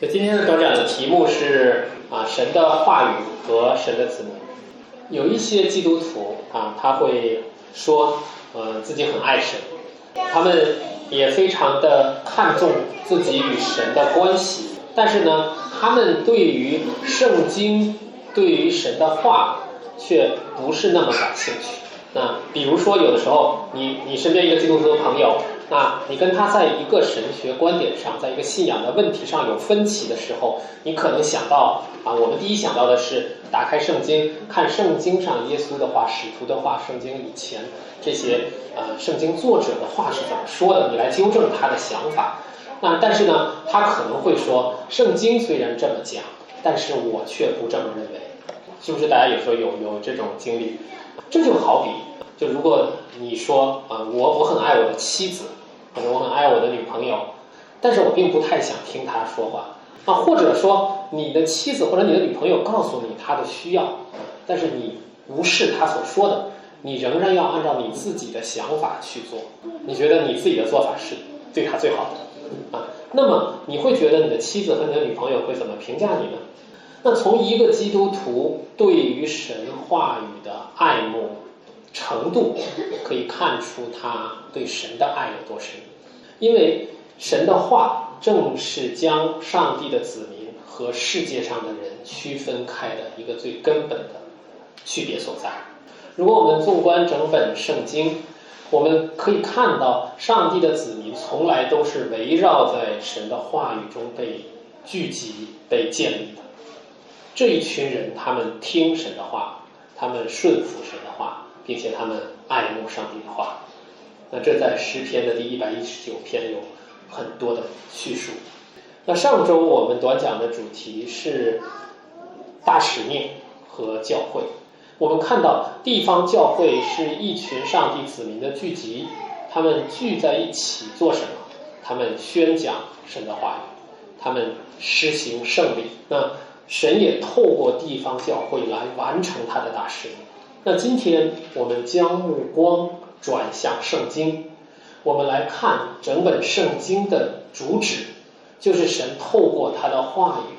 就今天的短讲的题目是啊，神的话语和神的子民。有一些基督徒啊，他会说，呃，自己很爱神，他们也非常的看重自己与神的关系，但是呢，他们对于圣经、对于神的话，却不是那么感兴趣。那比如说，有的时候，你你身边一个基督徒的朋友。那你跟他在一个神学观点上，在一个信仰的问题上有分歧的时候，你可能想到啊，我们第一想到的是打开圣经，看圣经上耶稣的话、使徒的话、圣经以前这些呃圣经作者的话是怎么说的，你来纠正他的想法。那但是呢，他可能会说，圣经虽然这么讲，但是我却不这么认为，是不是？大家有时候有有这种经历？这就好比，就如果你说啊，我我很爱我的妻子。我很爱我的女朋友，但是我并不太想听她说话啊。或者说，你的妻子或者你的女朋友告诉你她的需要，但是你无视她所说的，你仍然要按照你自己的想法去做。你觉得你自己的做法是对她最好的啊？那么你会觉得你的妻子和你的女朋友会怎么评价你呢？那从一个基督徒对于神话语的爱慕。程度可以看出他对神的爱有多深，因为神的话正是将上帝的子民和世界上的人区分开的一个最根本的区别所在。如果我们纵观整本圣经，我们可以看到上帝的子民从来都是围绕在神的话语中被聚集、被建立的。这一群人，他们听神的话，他们顺服神的话。并且他们爱慕上帝的话，那这在诗篇的第一百一十九篇有很多的叙述。那上周我们短讲的主题是大使命和教会。我们看到地方教会是一群上帝子民的聚集，他们聚在一起做什么？他们宣讲神的话语，他们施行圣礼。那神也透过地方教会来完成他的大使命。那今天我们将目光转向圣经，我们来看整本圣经的主旨，就是神透过他的话语，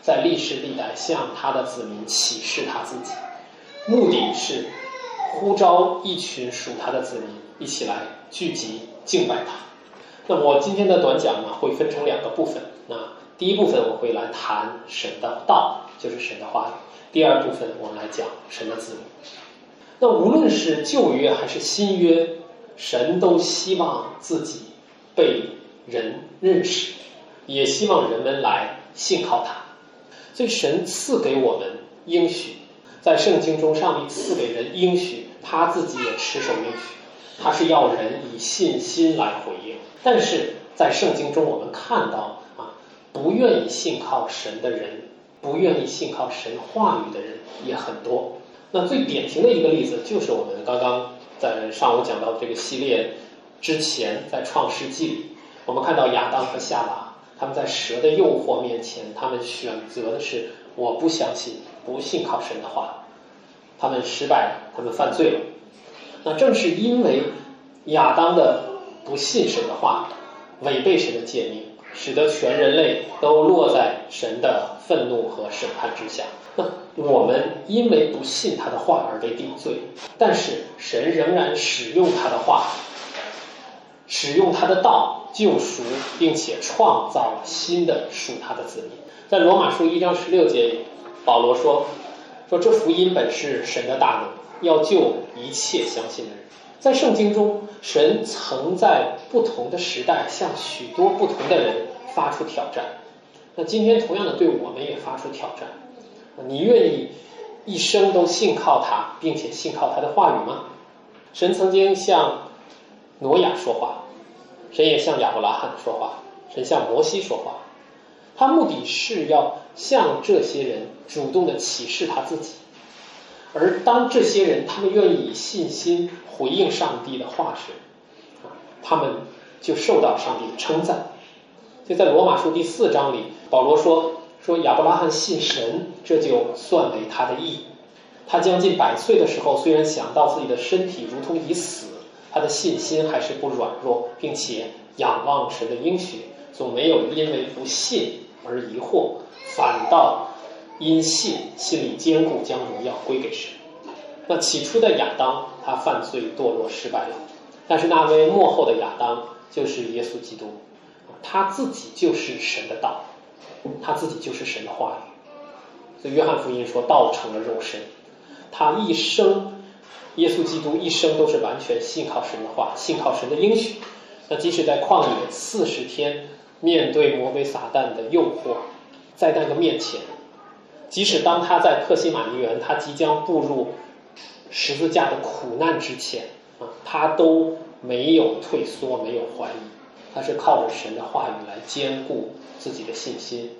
在历史历代向他的子民启示他自己，目的是呼召一群属他的子民一起来聚集敬拜他。那我今天的短讲呢，会分成两个部分。那第一部分我会来谈神的道，就是神的话语。第二部分，我们来讲神的子民。那无论是旧约还是新约，神都希望自己被人认识，也希望人们来信靠他。所以神赐给我们应许，在圣经中，上帝赐给人应许，他自己也持守应许，他是要人以信心来回应。但是在圣经中，我们看到啊，不愿意信靠神的人。不愿意信靠神话语的人也很多。那最典型的一个例子，就是我们刚刚在上午讲到这个系列之前，在创世纪里，我们看到亚当和夏娃他们在蛇的诱惑面前，他们选择的是我不相信，不信靠神的话，他们失败了，他们犯罪了。那正是因为亚当的不信神的话，违背神的诫命。使得全人类都落在神的愤怒和审判之下。那我们因为不信他的话而被定罪，但是神仍然使用他的话，使用他的道救赎，并且创造了新的属他的子民。在罗马书一章十六节里，保罗说：“说这福音本是神的大能，要救一切相信的人。”在圣经中，神曾在不同的时代向许多不同的人发出挑战。那今天同样的对我们也发出挑战。你愿意一生都信靠他，并且信靠他的话语吗？神曾经向挪亚说话，神也向亚伯拉罕说话，神向摩西说话。他目的是要向这些人主动的启示他自己。而当这些人他们愿意以信心回应上帝的话时，他们就受到上帝的称赞。就在罗马书第四章里，保罗说：“说亚伯拉罕信神，这就算为他的义。他将近百岁的时候，虽然想到自己的身体如同已死，他的信心还是不软弱，并且仰望神的应许，总没有因为不信而疑惑，反倒因信心里坚固，将荣耀归给神。那起初的亚当，他犯罪堕落失败了，但是那位幕后的亚当就是耶稣基督，他自己就是神的道，他自己就是神的话语。所以约翰福音说道成了肉身，他一生。耶稣基督一生都是完全信靠神的话，信靠神的应许。那即使在旷野四十天，面对魔鬼撒旦的诱惑，在那个面前，即使当他在克西马尼园，他即将步入十字架的苦难之前啊，他都没有退缩，没有怀疑，他是靠着神的话语来坚固自己的信心，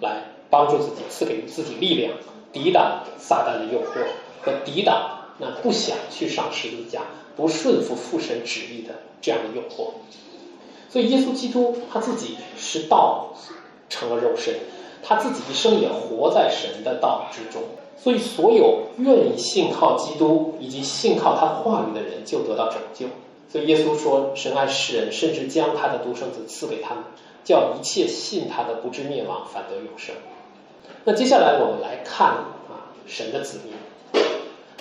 来帮助自己，赐给自己力量，抵挡撒旦的诱惑和抵挡。那不想去上十字架，不顺服父神旨意的这样的诱惑，所以耶稣基督他自己是道成了肉身，他自己一生也活在神的道之中，所以所有愿意信靠基督以及信靠他话语的人就得到拯救。所以耶稣说：“神爱世人，甚至将他的独生子赐给他们，叫一切信他的不至灭亡，反得永生。”那接下来我们来看啊，神的子民。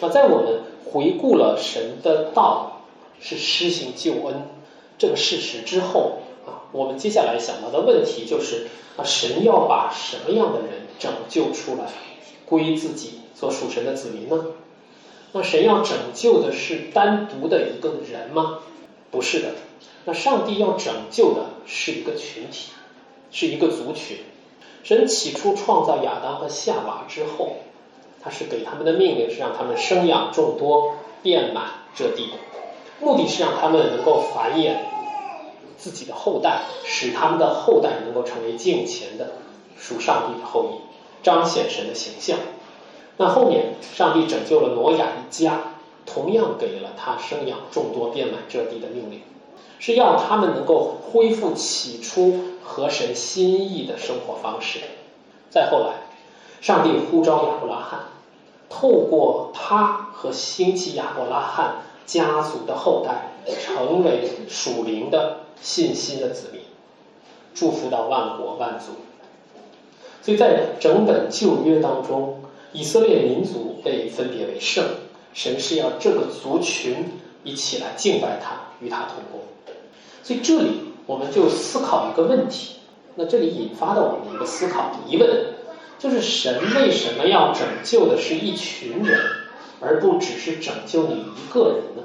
那在我们回顾了神的道是施行救恩这个事实之后啊，我们接下来想到的问题就是啊，神要把什么样的人拯救出来，归自己做属神的子民呢？那神要拯救的是单独的一个人吗？不是的，那上帝要拯救的是一个群体，是一个族群。神起初创造亚当和夏娃之后。他是给他们的命令是让他们生养众多，遍满这地，目的是让他们能够繁衍自己的后代，使他们的后代能够成为敬虔的属上帝的后裔，彰显神的形象。那后面上帝拯救了挪亚一家，同样给了他生养众多，遍满这地的命令，是要他们能够恢复起初合神心意的生活方式。再后来，上帝呼召亚伯拉罕。透过他和兴起亚伯拉罕家族的后代，成为属灵的信心的子民，祝福到万国万族。所以在整本旧约当中，以色列民族被分别为圣，神是要这个族群一起来敬拜他，与他同工。所以这里我们就思考一个问题，那这里引发的我们的一个思考疑问。就是神为什么要拯救的是一群人，而不只是拯救你一个人呢？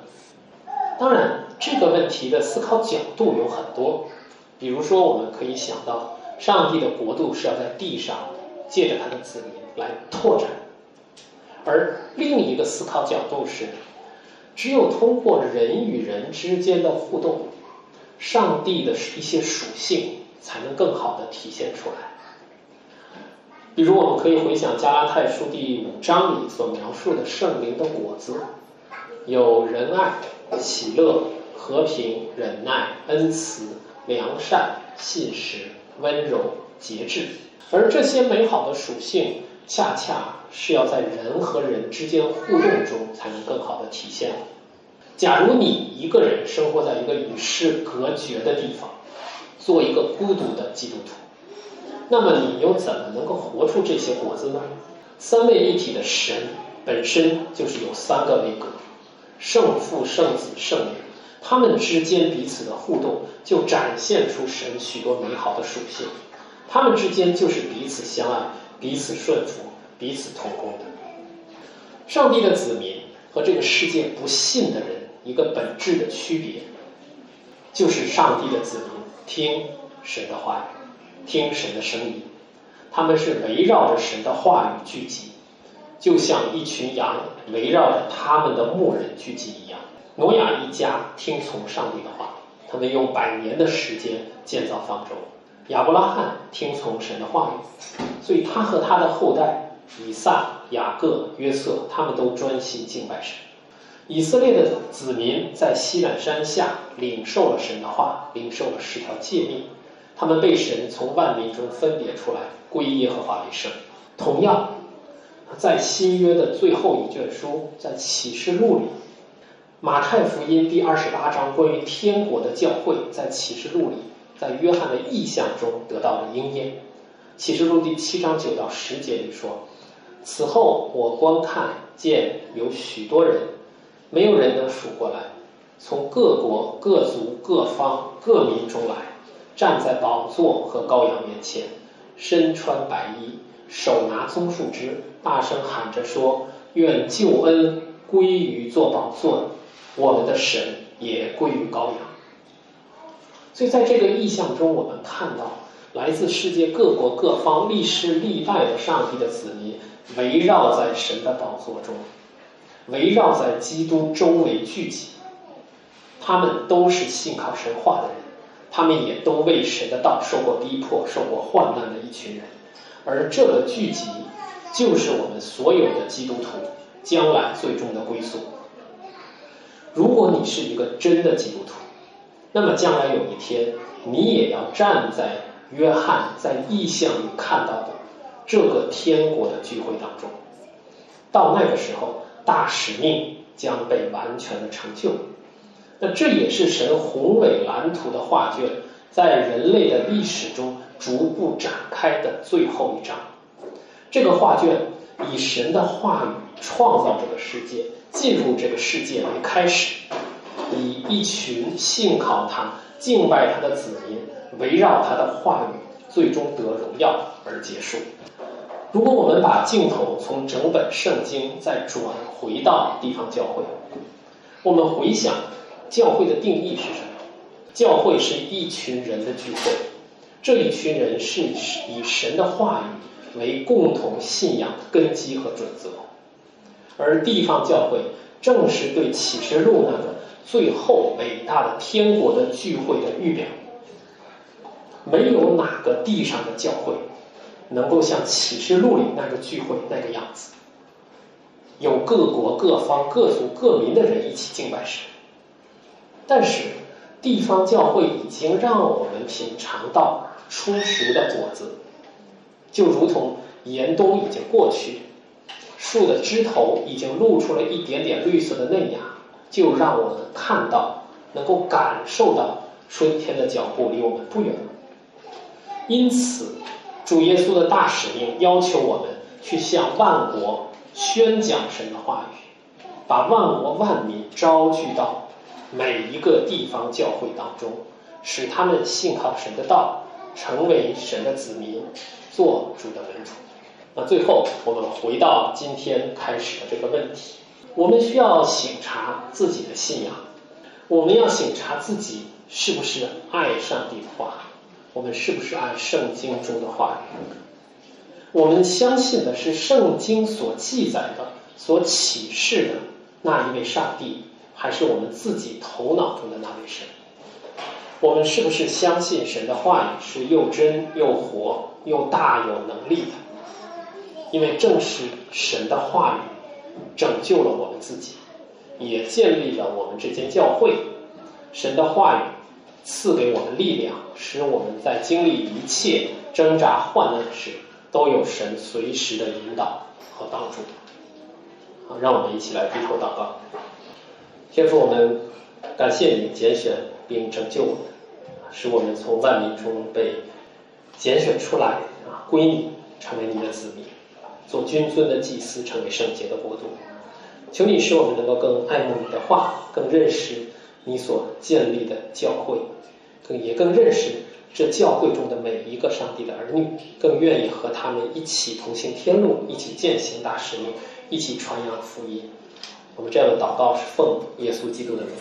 当然，这个问题的思考角度有很多。比如说，我们可以想到，上帝的国度是要在地上借着他的子民来拓展；而另一个思考角度是，只有通过人与人之间的互动，上帝的一些属性才能更好的体现出来。比如，我们可以回想加拉太书第五章里所描述的圣灵的果子，有仁爱、喜乐、和平、忍耐、恩慈、良善、信实、温柔、节制。而这些美好的属性，恰恰是要在人和人之间互动中才能更好的体现。假如你一个人生活在一个与世隔绝的地方，做一个孤独的基督徒。那么你又怎么能够活出这些果子呢？三位一体的神本身就是有三个位格，圣父、圣子、圣灵，他们之间彼此的互动就展现出神许多美好的属性，他们之间就是彼此相爱、彼此顺服、彼此同工的。上帝的子民和这个世界不信的人一个本质的区别，就是上帝的子民听神的话语。听神的声音，他们是围绕着神的话语聚集，就像一群羊围绕着他们的牧人聚集一样。挪亚一家听从上帝的话，他们用百年的时间建造方舟。亚伯拉罕听从神的话语，所以他和他的后代以撒、雅各、约瑟，他们都专心敬拜神。以色列的子民在西南山下领受了神的话，领受了十条诫命。他们被神从万民中分别出来，归耶和华为圣。同样，在新约的最后一卷书，在启示录里，马太福音第二十八章关于天国的教会，在启示录里，在约翰的意象中得到了应验。启示录第七章九到十节里说：“此后我观看见有许多人，没有人能数过来，从各国、各族、各方、各民中来，站在宝座和羔羊面前，身穿白衣，手拿棕树枝，大声喊着说：愿救恩归于做宝座，我们的神也归于羔羊。”所以在这个意象中，我们看到。来自世界各国各方、历世历代的上帝的子民，围绕在神的宝座中，围绕在基督周围聚集。他们都是信靠神话的人，他们也都为神的道受过逼迫、受过患难的一群人。而这个聚集，就是我们所有的基督徒将来最终的归宿。如果你是一个真的基督徒，那么将来有一天，你也要站在。约翰在异象里看到的这个天国的聚会当中，到那个时候，大使命将被完全的成就。那这也是神宏伟蓝图的画卷，在人类的历史中逐步展开的最后一章。这个画卷以神的话语创造这个世界，进入这个世界为开始，以一群信靠他、敬拜他的子民。围绕他的话语，最终得荣耀而结束。如果我们把镜头从整本圣经再转回到地方教会，我们回想教会的定义是什么？教会是一群人的聚会，这一群人是以神的话语为共同信仰根基和准则，而地方教会正是对启示录那个最后伟大的天国的聚会的预表。没有哪个地上的教会能够像启示录里那个聚会那个样子，有各国各方各族各民的人一起敬拜神。但是地方教会已经让我们品尝到初熟的果子，就如同严冬已经过去，树的枝头已经露出了一点点绿色的嫩芽，就让我们看到，能够感受到春天的脚步离我们不远了。因此，主耶稣的大使命要求我们去向万国宣讲神的话语，把万国万民招聚到每一个地方教会当中，使他们信靠神的道，成为神的子民，做主的门徒。那最后，我们回到今天开始的这个问题：我们需要省察自己的信仰，我们要省察自己是不是爱上帝的话。我们是不是按圣经中的话语？我们相信的是圣经所记载的、所启示的那一位上帝，还是我们自己头脑中的那位神？我们是不是相信神的话语是又真又活又大有能力的？因为正是神的话语拯救了我们自己，也建立了我们这间教会。神的话语。赐给我们力量，使我们在经历一切挣扎患难时，都有神随时的引导和帮助。好，让我们一起来低头祷告。天父，我们感谢你拣选并拯救我们，使我们从万民中被拣选出来啊，归你，成为你的子民，做君尊的祭司，成为圣洁的国度。求你使我们能够更爱慕你的话，更认识。你所建立的教会，更也更认识这教会中的每一个上帝的儿女，更愿意和他们一起同行天路，一起践行大使命，一起传扬福音。我们这样的祷告是奉耶稣基督的名。